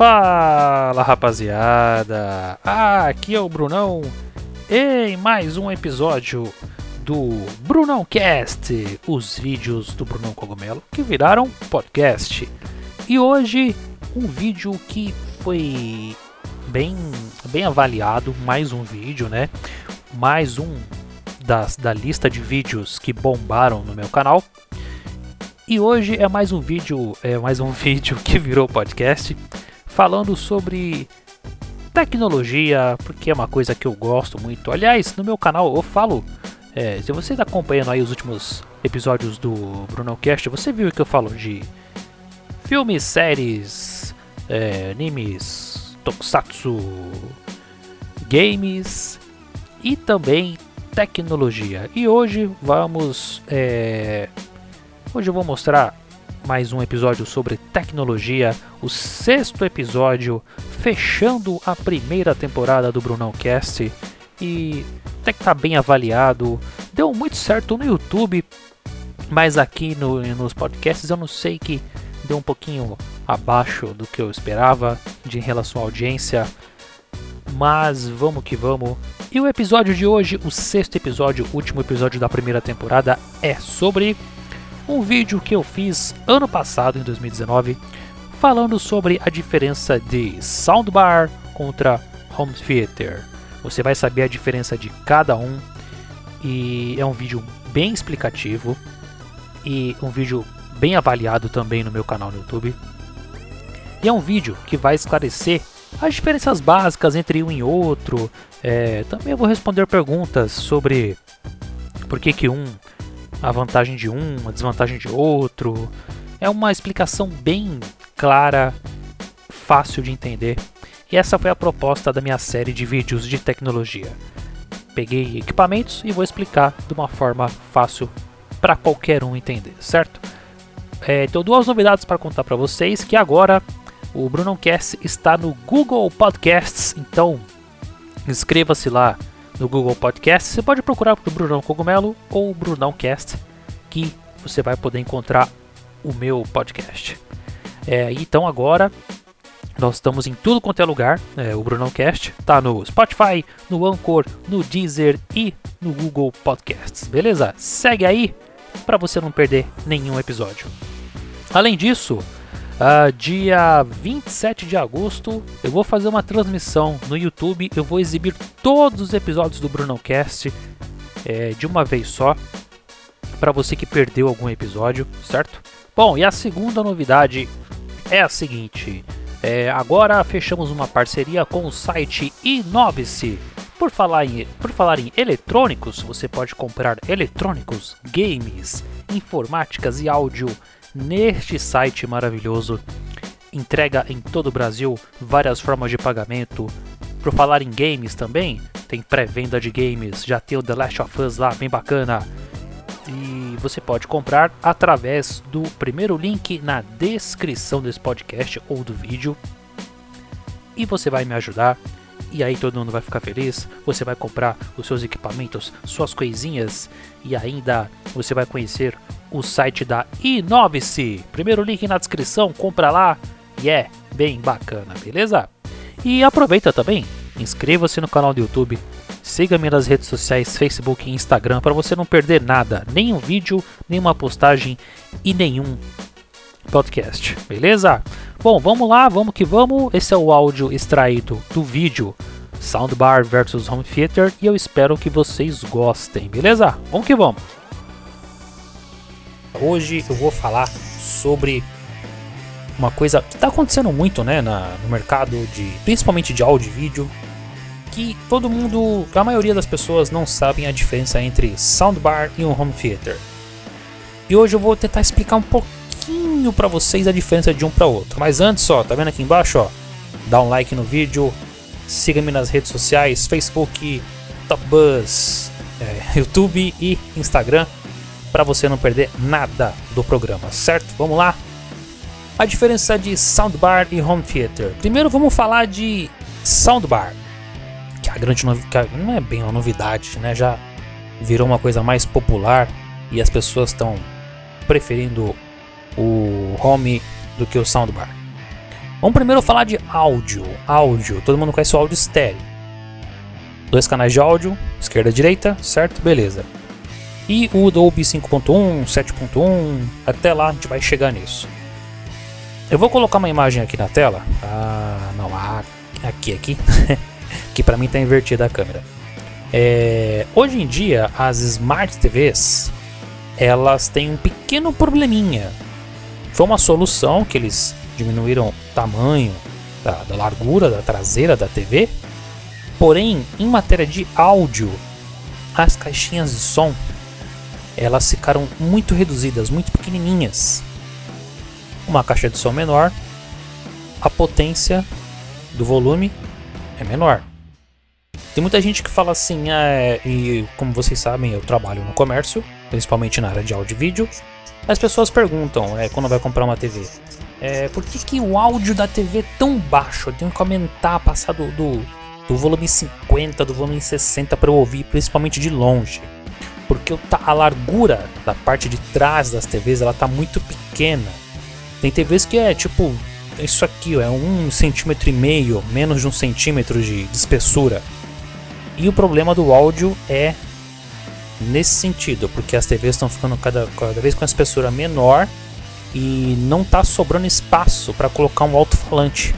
Fala rapaziada, ah, aqui é o Brunão em mais um episódio do Brunão Cast, os vídeos do Brunão Cogumelo que viraram podcast. E hoje um vídeo que foi bem, bem avaliado, mais um vídeo, né? Mais um das, da lista de vídeos que bombaram no meu canal. E hoje é mais um vídeo, é mais um vídeo que virou podcast falando sobre tecnologia, porque é uma coisa que eu gosto muito. Aliás, no meu canal eu falo, é, se você está acompanhando aí os últimos episódios do Bruno Cast, você viu que eu falo de filmes, séries, é, animes, tokusatsu, games e também tecnologia. E hoje vamos, é, hoje eu vou mostrar mais um episódio sobre tecnologia, o sexto episódio, fechando a primeira temporada do Brunão Cast. E até que tá bem avaliado, deu muito certo no YouTube, mas aqui no, nos podcasts eu não sei que deu um pouquinho abaixo do que eu esperava de em relação à audiência. Mas vamos que vamos. E o episódio de hoje, o sexto episódio, último episódio da primeira temporada, é sobre um vídeo que eu fiz ano passado, em 2019, falando sobre a diferença de soundbar contra home theater. Você vai saber a diferença de cada um e é um vídeo bem explicativo e um vídeo bem avaliado também no meu canal no YouTube. E é um vídeo que vai esclarecer as diferenças básicas entre um e outro. É, também vou responder perguntas sobre por que, que um a vantagem de um, a desvantagem de outro. É uma explicação bem clara, fácil de entender. E essa foi a proposta da minha série de vídeos de tecnologia. Peguei equipamentos e vou explicar de uma forma fácil para qualquer um entender, certo? É, tenho duas novidades para contar para vocês, que agora o Brunocast está no Google Podcasts, então inscreva-se lá no Google Podcast. Você pode procurar por Brunão Cogumelo ou Brunão Cast, que você vai poder encontrar o meu podcast. É, então agora nós estamos em tudo quanto é lugar. É, o Brunão Cast está no Spotify, no Anchor, no Deezer e no Google Podcasts. Beleza? Segue aí para você não perder nenhum episódio. Além disso, Uh, dia 27 de agosto eu vou fazer uma transmissão no YouTube. Eu vou exibir todos os episódios do Brunocast é, de uma vez só. Para você que perdeu algum episódio, certo? Bom, e a segunda novidade é a seguinte: é, agora fechamos uma parceria com o site Inove-se. Por falar, em, por falar em eletrônicos, você pode comprar eletrônicos, games, informáticas e áudio neste site maravilhoso. Entrega em todo o Brasil, várias formas de pagamento. Por falar em games também, tem pré-venda de games, já tem o The Last of Us lá, bem bacana. E você pode comprar através do primeiro link na descrição desse podcast ou do vídeo. E você vai me ajudar e aí todo mundo vai ficar feliz. Você vai comprar os seus equipamentos, suas coisinhas e ainda você vai conhecer o site da Inove-se. Primeiro link na descrição, compra lá e é bem bacana, beleza? E aproveita também, inscreva-se no canal do YouTube, siga-me nas redes sociais, Facebook e Instagram para você não perder nada, nenhum vídeo, nenhuma postagem e nenhum podcast, beleza? Bom, vamos lá, vamos que vamos. Esse é o áudio extraído do vídeo Soundbar versus Home Theater e eu espero que vocês gostem, beleza? Vamos que vamos. Hoje eu vou falar sobre uma coisa que está acontecendo muito, né, na, no mercado de, principalmente de áudio e vídeo, que todo mundo, a maioria das pessoas não sabem a diferença entre soundbar e um home theater. E hoje eu vou tentar explicar um pouquinho para vocês a diferença de um para outro. Mas antes, ó, tá vendo aqui embaixo, ó, dá um like no vídeo, siga-me nas redes sociais, Facebook, Top Buzz, é, YouTube e Instagram para você não perder nada do programa, certo? Vamos lá? A diferença de soundbar e home theater. Primeiro vamos falar de soundbar, que é a grande novidade, não é bem uma novidade, né? Já virou uma coisa mais popular e as pessoas estão preferindo o home do que o soundbar. Vamos primeiro falar de áudio. Áudio, todo mundo conhece o áudio estéreo. Dois canais de áudio, esquerda e direita, certo? Beleza. E o Dolby 5.1, 7.1, até lá a gente vai chegar nisso. Eu vou colocar uma imagem aqui na tela. Ah, não, aqui, aqui. que para mim tá invertida a câmera. É, hoje em dia, as Smart TVs elas têm um pequeno probleminha. Foi uma solução que eles diminuíram o tamanho da, da largura da traseira da TV. Porém, em matéria de áudio, as caixinhas de som elas ficaram muito reduzidas, muito pequenininhas. Uma caixa de som menor, a potência do volume é menor. Tem muita gente que fala assim, ah, e como vocês sabem, eu trabalho no comércio, principalmente na área de áudio e vídeo. As pessoas perguntam, é, quando vai comprar uma TV, é, por que, que o áudio da TV é tão baixo? Eu tenho que aumentar, passar do, do, do volume 50, do volume 60 para eu ouvir, principalmente de longe. Porque a largura da parte de trás das TVs ela tá muito pequena. Tem TVs que é tipo isso aqui, é um centímetro e meio, menos de um centímetro de, de espessura. E o problema do áudio é nesse sentido, porque as TVs estão ficando cada, cada vez com a espessura menor e não está sobrando espaço para colocar um alto-falante.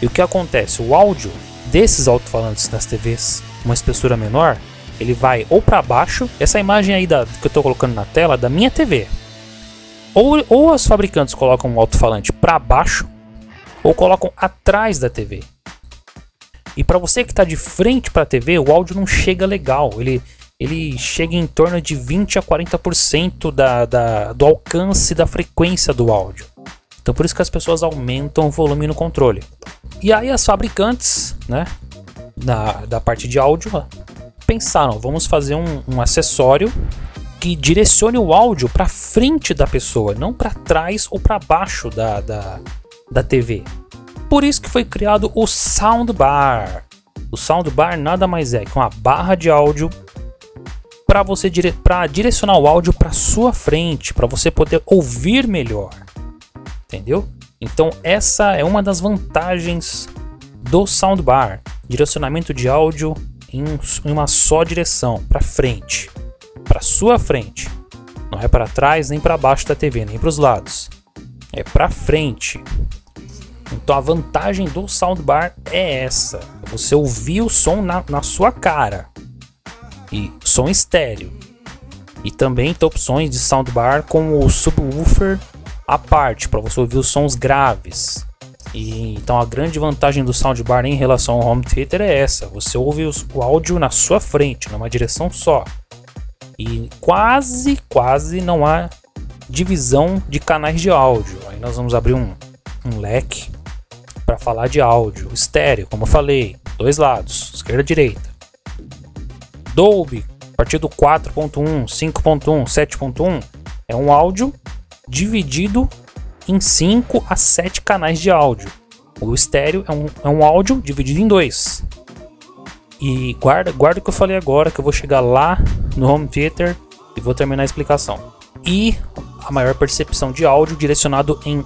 E o que acontece? O áudio desses alto-falantes das TVs, uma espessura menor, ele vai ou para baixo. Essa imagem aí da, que eu estou colocando na tela da minha TV. Ou, ou os fabricantes colocam um alto-falante para baixo ou colocam atrás da TV. E para você que está de frente para a TV, o áudio não chega legal. Ele, ele chega em torno de 20 a 40% da, da, do alcance da frequência do áudio. Então por isso que as pessoas aumentam o volume no controle. E aí as fabricantes, né, da, da parte de áudio, pensaram, vamos fazer um, um acessório que direcione o áudio para frente da pessoa, não para trás ou para baixo da, da, da TV. Por isso que foi criado o soundbar. O soundbar nada mais é que uma barra de áudio para você dire pra direcionar o áudio para sua frente, para você poder ouvir melhor. Entendeu? Então essa é uma das vantagens do soundbar, direcionamento de áudio em, uma só direção, para frente, para sua frente. Não é para trás nem para baixo da TV, nem para os lados. É para frente. Então a vantagem do soundbar é essa: você ouvir o som na, na sua cara e som estéreo. E também tem opções de soundbar com o subwoofer à parte, para você ouvir os sons graves. E, então a grande vantagem do soundbar em relação ao home theater é essa: você ouve os, o áudio na sua frente, numa direção só. E quase, quase não há divisão de canais de áudio. Aí nós vamos abrir um, um leque para falar de áudio estéreo, como eu falei, dois lados, esquerda e direita. Dolby, a partir do 4.1, 5.1, 7.1, é um áudio dividido em 5 a 7 canais de áudio. O estéreo é um, é um áudio dividido em dois. E guarda, guarda o que eu falei agora, que eu vou chegar lá no home theater e vou terminar a explicação. E a maior percepção de áudio direcionado em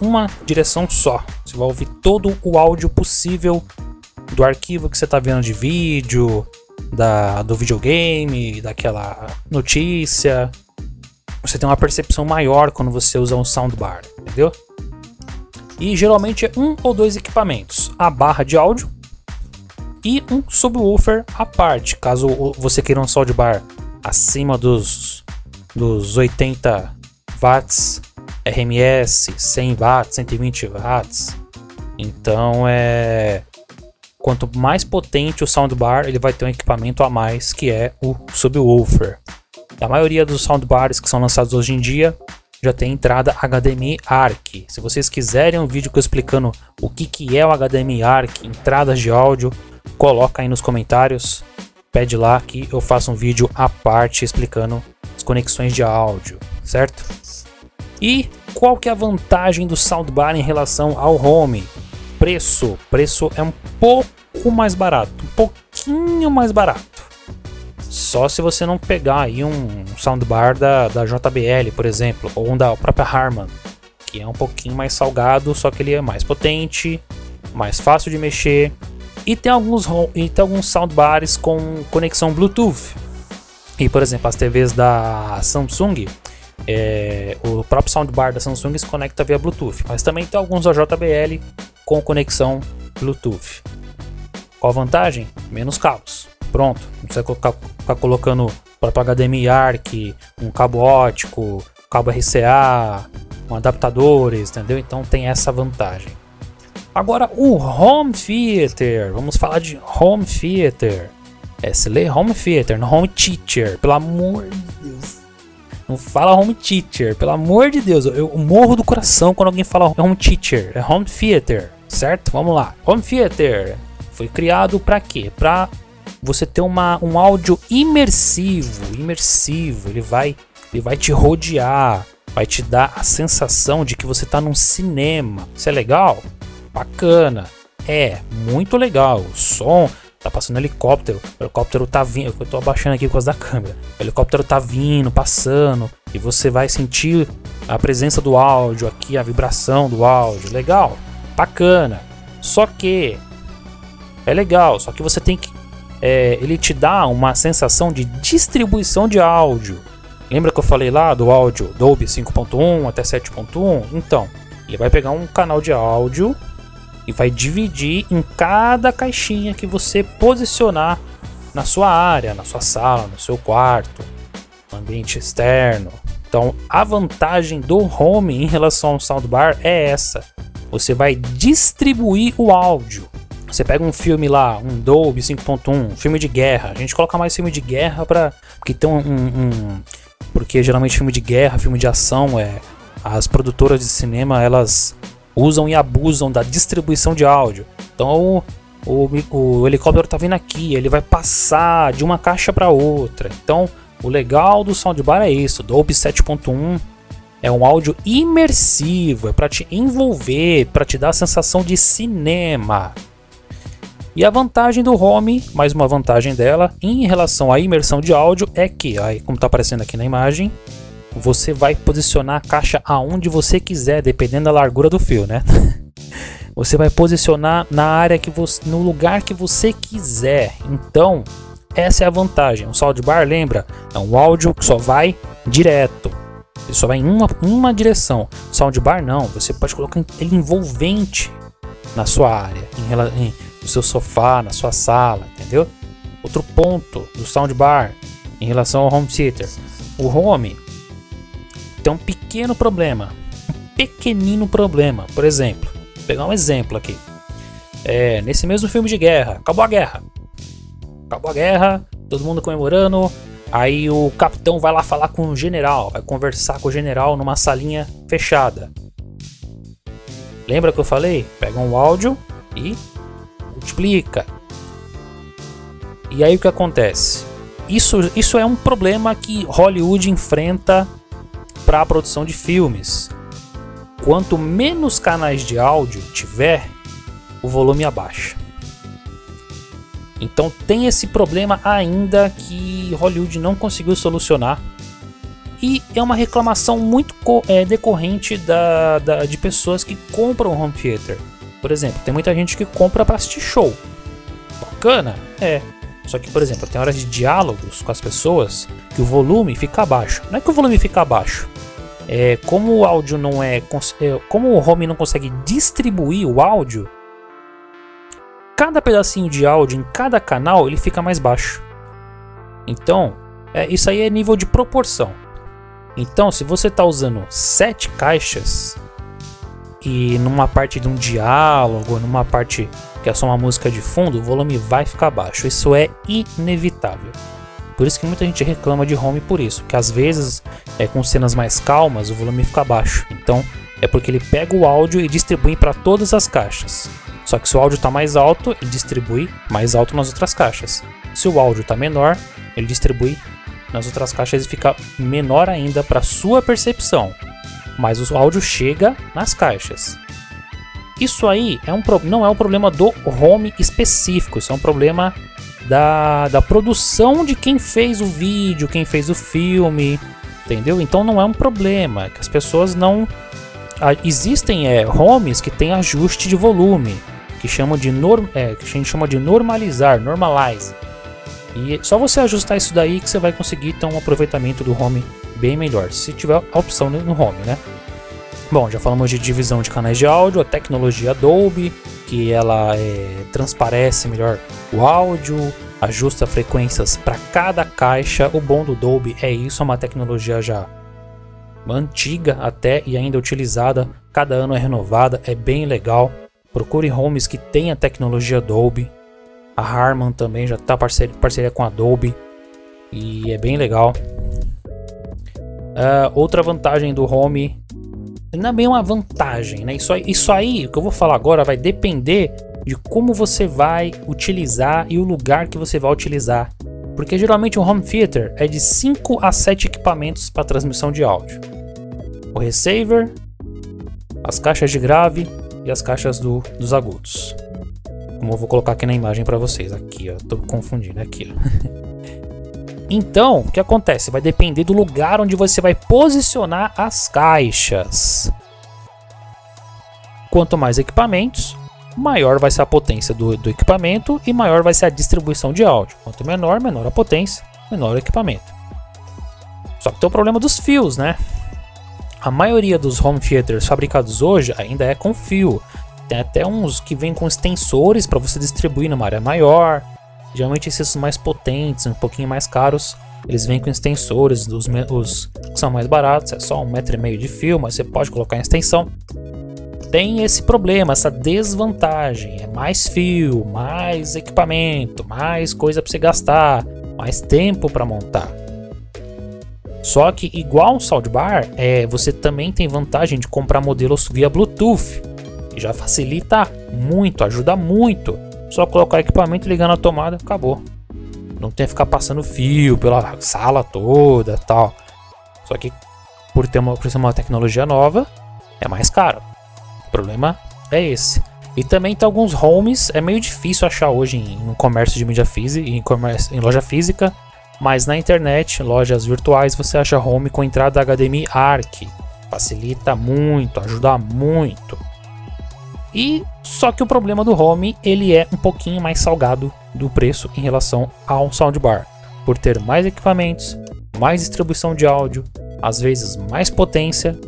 uma direção só. Você vai ouvir todo o áudio possível do arquivo que você está vendo de vídeo, da, do videogame, daquela notícia. Você tem uma percepção maior quando você usa um soundbar, entendeu? E geralmente é um ou dois equipamentos: a barra de áudio e um subwoofer à parte, caso você queira um soundbar acima dos, dos 80 watts RMS, 100 watts, 120 watts. Então é quanto mais potente o soundbar, ele vai ter um equipamento a mais que é o subwoofer. A maioria dos soundbars que são lançados hoje em dia já tem entrada HDMI ARC. Se vocês quiserem um vídeo explicando o que, que é o HDMI ARC, entradas de áudio, coloca aí nos comentários. Pede lá que eu faço um vídeo à parte explicando as conexões de áudio, certo? E qual que é a vantagem do soundbar em relação ao home? Preço. Preço é um pouco mais barato, um pouquinho mais barato. Só se você não pegar aí um soundbar da, da JBL, por exemplo, ou um da própria Harman. que é um pouquinho mais salgado, só que ele é mais potente, mais fácil de mexer. E tem alguns, e tem alguns soundbars com conexão Bluetooth. E por exemplo, as TVs da Samsung, é, o próprio soundbar da Samsung se conecta via Bluetooth, mas também tem alguns da JBL com conexão Bluetooth. Qual a vantagem? Menos cabos. Pronto, não precisa ficar, ficar colocando para HDMI ARC, um cabo ótico, cabo RCA, um adaptadores, entendeu? Então tem essa vantagem. Agora o home theater, vamos falar de home theater. É, se lê home theater, não home teacher, pelo amor de Deus. Não fala home teacher, pelo amor de Deus. Eu morro do coração quando alguém fala home teacher. É home theater, certo? Vamos lá. Home theater foi criado para quê? Para você ter uma, um áudio imersivo, imersivo. Ele vai, ele vai te rodear, vai te dar a sensação de que você está num cinema. Isso é legal? Bacana. É, muito legal. O som, tá passando helicóptero, o helicóptero tá vindo, eu tô abaixando aqui por causa da câmera. O helicóptero tá vindo, passando, e você vai sentir a presença do áudio aqui, a vibração do áudio. Legal, bacana. Só que é legal, só que você tem que é, ele te dá uma sensação de distribuição de áudio. Lembra que eu falei lá do áudio Dolby 5.1 até 7.1? Então, ele vai pegar um canal de áudio e vai dividir em cada caixinha que você posicionar na sua área, na sua sala, no seu quarto, no ambiente externo. Então, a vantagem do home em relação ao soundbar é essa. Você vai distribuir o áudio. Você pega um filme lá, um Dolby 5.1, um filme de guerra. A gente coloca mais filme de guerra para porque tem um, um, porque geralmente filme de guerra, filme de ação é as produtoras de cinema, elas usam e abusam da distribuição de áudio. Então o, o, o helicóptero está vindo aqui, ele vai passar de uma caixa para outra. Então o legal do soundbar é isso, Dolby 7.1 é um áudio imersivo, é para te envolver, para te dar a sensação de cinema. E a vantagem do home, mais uma vantagem dela, em relação à imersão de áudio, é que, aí, como está aparecendo aqui na imagem, você vai posicionar a caixa aonde você quiser, dependendo da largura do fio, né? você vai posicionar na área que você, no lugar que você quiser. Então, essa é a vantagem. O soundbar, lembra, é um áudio que só vai direto. Ele só vai em uma, uma direção. Soundbar não, você pode colocar ele envolvente na sua área, em, seu sofá, na sua sala, entendeu? Outro ponto do soundbar em relação ao home theater. O home tem um pequeno problema, um pequenino problema. Por exemplo, vou pegar um exemplo aqui. É, nesse mesmo filme de guerra, acabou a guerra. Acabou a guerra, todo mundo comemorando. Aí o capitão vai lá falar com o general, vai conversar com o general numa salinha fechada. Lembra que eu falei? Pega um áudio e multiplica. E aí o que acontece? Isso, isso é um problema que Hollywood enfrenta para a produção de filmes. Quanto menos canais de áudio tiver, o volume abaixa. Então tem esse problema ainda que Hollywood não conseguiu solucionar. E é uma reclamação muito é, decorrente da, da, de pessoas que compram home theater. Por exemplo, tem muita gente que compra para assistir show. Bacana? É. Só que, por exemplo, tem horas de diálogos com as pessoas que o volume fica abaixo. Não é que o volume fica abaixo. É, como o áudio não é, é. Como o home não consegue distribuir o áudio, cada pedacinho de áudio em cada canal ele fica mais baixo. Então, é, isso aí é nível de proporção. Então, se você está usando sete caixas e numa parte de um diálogo, numa parte que é só uma música de fundo, o volume vai ficar baixo. Isso é inevitável. Por isso que muita gente reclama de home por isso, que às vezes é, com cenas mais calmas o volume fica baixo. Então é porque ele pega o áudio e distribui para todas as caixas. Só que se o áudio está mais alto, ele distribui mais alto nas outras caixas. Se o áudio está menor, ele distribui nas outras caixas e fica menor ainda para sua percepção mas o áudio chega nas caixas. Isso aí é um, não é um problema do home específico, isso é um problema da, da produção de quem fez o vídeo, quem fez o filme, entendeu? Então não é um problema, que as pessoas não existem é, homes que tem ajuste de volume, que chamam de norm, é, que a gente chama de normalizar, normalize. E só você ajustar isso daí que você vai conseguir ter um aproveitamento do home bem melhor, se tiver a opção no home, né? Bom, já falamos de divisão de canais de áudio, a tecnologia Dolby, que ela é, transparece melhor o áudio, ajusta frequências para cada caixa. O bom do Dolby é isso, é uma tecnologia já antiga até e ainda utilizada, cada ano é renovada, é bem legal. Procure homes que tenha tecnologia Dolby. A Harman também já está parceria, parceria com a Dolby e é bem legal. Uh, outra vantagem do home não é bem uma vantagem, né? Isso, isso aí, o que eu vou falar agora, vai depender de como você vai utilizar e o lugar que você vai utilizar. Porque geralmente um home theater é de 5 a 7 equipamentos para transmissão de áudio. O receiver, as caixas de grave e as caixas do, dos agudos. Como eu vou colocar aqui na imagem para vocês. Aqui, ó. Tô confundindo aqui, ó. Então, o que acontece? Vai depender do lugar onde você vai posicionar as caixas. Quanto mais equipamentos, maior vai ser a potência do, do equipamento e maior vai ser a distribuição de áudio. Quanto menor, menor a potência, menor o equipamento. Só que tem o problema dos fios, né? A maioria dos home theaters fabricados hoje ainda é com fio. Tem até uns que vêm com extensores para você distribuir numa área maior. Geralmente esses mais potentes, um pouquinho mais caros, eles vêm com extensores, os, que são mais baratos, é só um metro e meio de fio, mas você pode colocar em extensão. Tem esse problema, essa desvantagem, é mais fio, mais equipamento, mais coisa para você gastar, mais tempo para montar. Só que igual um soundbar, é, você também tem vantagem de comprar modelos via Bluetooth, que já facilita muito, ajuda muito. Só colocar equipamento, ligar na tomada, acabou. Não tem que ficar passando fio pela sala toda tal. Só que por ter uma, por ser uma tecnologia nova, é mais caro. O problema é esse. E também tem alguns homes, é meio difícil achar hoje em, em comércio de mídia física, em, comércio, em loja física, mas na internet, lojas virtuais, você acha home com entrada HDMI ARC. Facilita muito, ajuda muito. E só que o problema do home, ele é um pouquinho mais salgado do preço em relação ao soundbar, por ter mais equipamentos, mais distribuição de áudio, às vezes mais potência.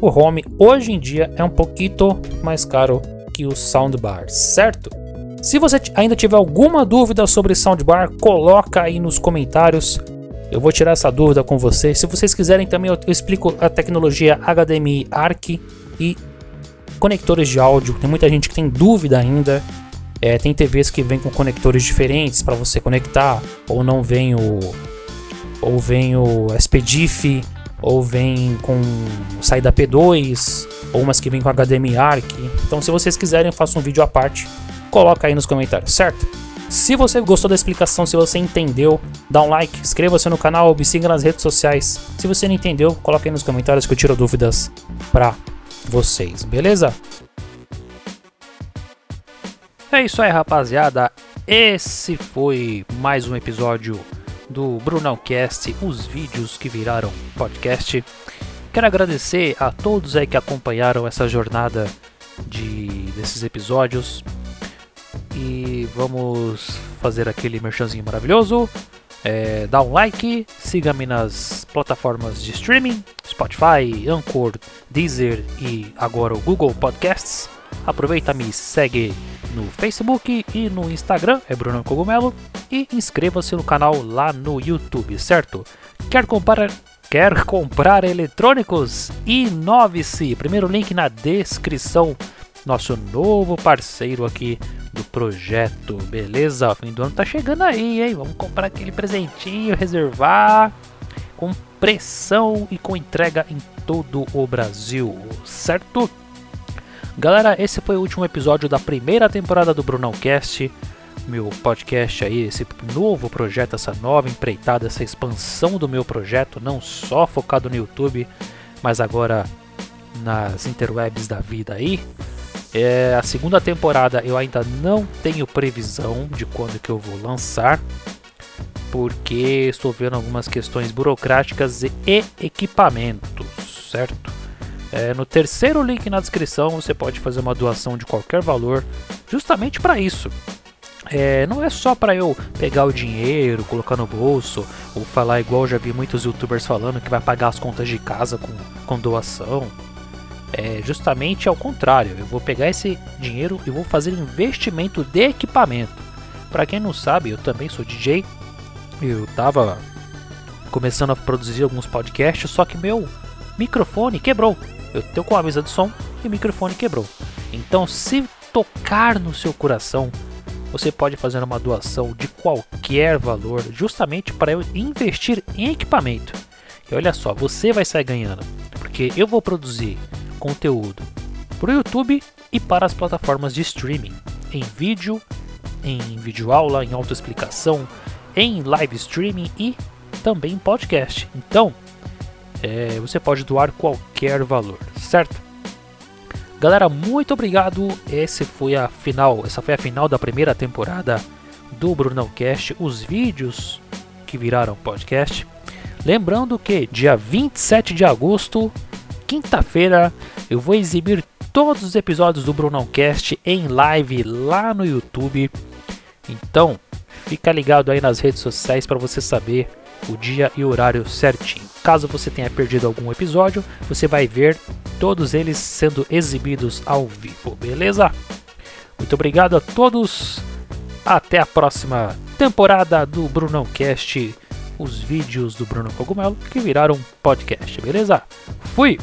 O home hoje em dia é um pouquinho mais caro que o soundbar, certo? Se você ainda tiver alguma dúvida sobre soundbar, coloca aí nos comentários. Eu vou tirar essa dúvida com vocês. Se vocês quiserem também eu explico a tecnologia HDMI ARC e conectores de áudio. Tem muita gente que tem dúvida ainda. É, tem TVs que vêm com conectores diferentes para você conectar, ou não vem o ou vem o SPDIF, ou vem com saída P2, ou umas que vem com HDMI ARC. Então, se vocês quiserem, eu faço um vídeo à parte. Coloca aí nos comentários, certo? Se você gostou da explicação, se você entendeu, dá um like, inscreva-se no canal, me siga nas redes sociais. Se você não entendeu, coloque aí nos comentários que eu tiro dúvidas pra vocês, beleza? É isso aí, rapaziada. Esse foi mais um episódio do Brunão Cast, os vídeos que viraram podcast. Quero agradecer a todos aí que acompanharam essa jornada de desses episódios. E vamos fazer aquele merchanzinho maravilhoso. É, dá um like, siga-me nas plataformas de streaming, Spotify, Anchor, Deezer e agora o Google Podcasts. Aproveita, me segue no Facebook e no Instagram, é Bruno Cogumelo, e inscreva-se no canal lá no YouTube, certo? Quer comprar, quer comprar eletrônicos? Inove-se! Primeiro link na descrição, nosso novo parceiro aqui do projeto, beleza? O fim do ano tá chegando aí, hein? Vamos comprar aquele presentinho, reservar com pressão e com entrega em todo o Brasil, certo? Galera, esse foi o último episódio da primeira temporada do Brunão Cast, meu podcast aí, esse novo projeto, essa nova empreitada, essa expansão do meu projeto, não só focado no YouTube, mas agora nas interwebs da vida aí. É, a segunda temporada eu ainda não tenho previsão de quando que eu vou lançar, porque estou vendo algumas questões burocráticas e equipamentos, certo? É, no terceiro link na descrição você pode fazer uma doação de qualquer valor, justamente para isso. É, não é só para eu pegar o dinheiro, colocar no bolso, ou falar igual já vi muitos youtubers falando que vai pagar as contas de casa com, com doação. É justamente ao contrário, eu vou pegar esse dinheiro e vou fazer investimento de equipamento. Para quem não sabe, eu também sou DJ. Eu tava começando a produzir alguns podcasts, só que meu microfone quebrou. Eu tenho com a mesa de som e o microfone quebrou. Então, se tocar no seu coração, você pode fazer uma doação de qualquer valor, justamente para eu investir em equipamento. E olha só, você vai sair ganhando, porque eu vou produzir conteúdo para o YouTube e para as plataformas de streaming, em vídeo, em vídeo aula, em autoexplicação, em live streaming e também em podcast. Então, é, você pode doar qualquer valor, certo? Galera, muito obrigado. Esse foi a final, essa foi a final da primeira temporada do Brunão Cast, os vídeos que viraram podcast. Lembrando que dia 27 de agosto, quinta-feira, eu vou exibir todos os episódios do Brunão Cast em live lá no YouTube. Então, fica ligado aí nas redes sociais para você saber o dia e o horário certinho. Caso você tenha perdido algum episódio, você vai ver todos eles sendo exibidos ao vivo, beleza? Muito obrigado a todos. Até a próxima temporada do Brunão Cast, os vídeos do Bruno Cogumelo que viraram podcast, beleza? Fui!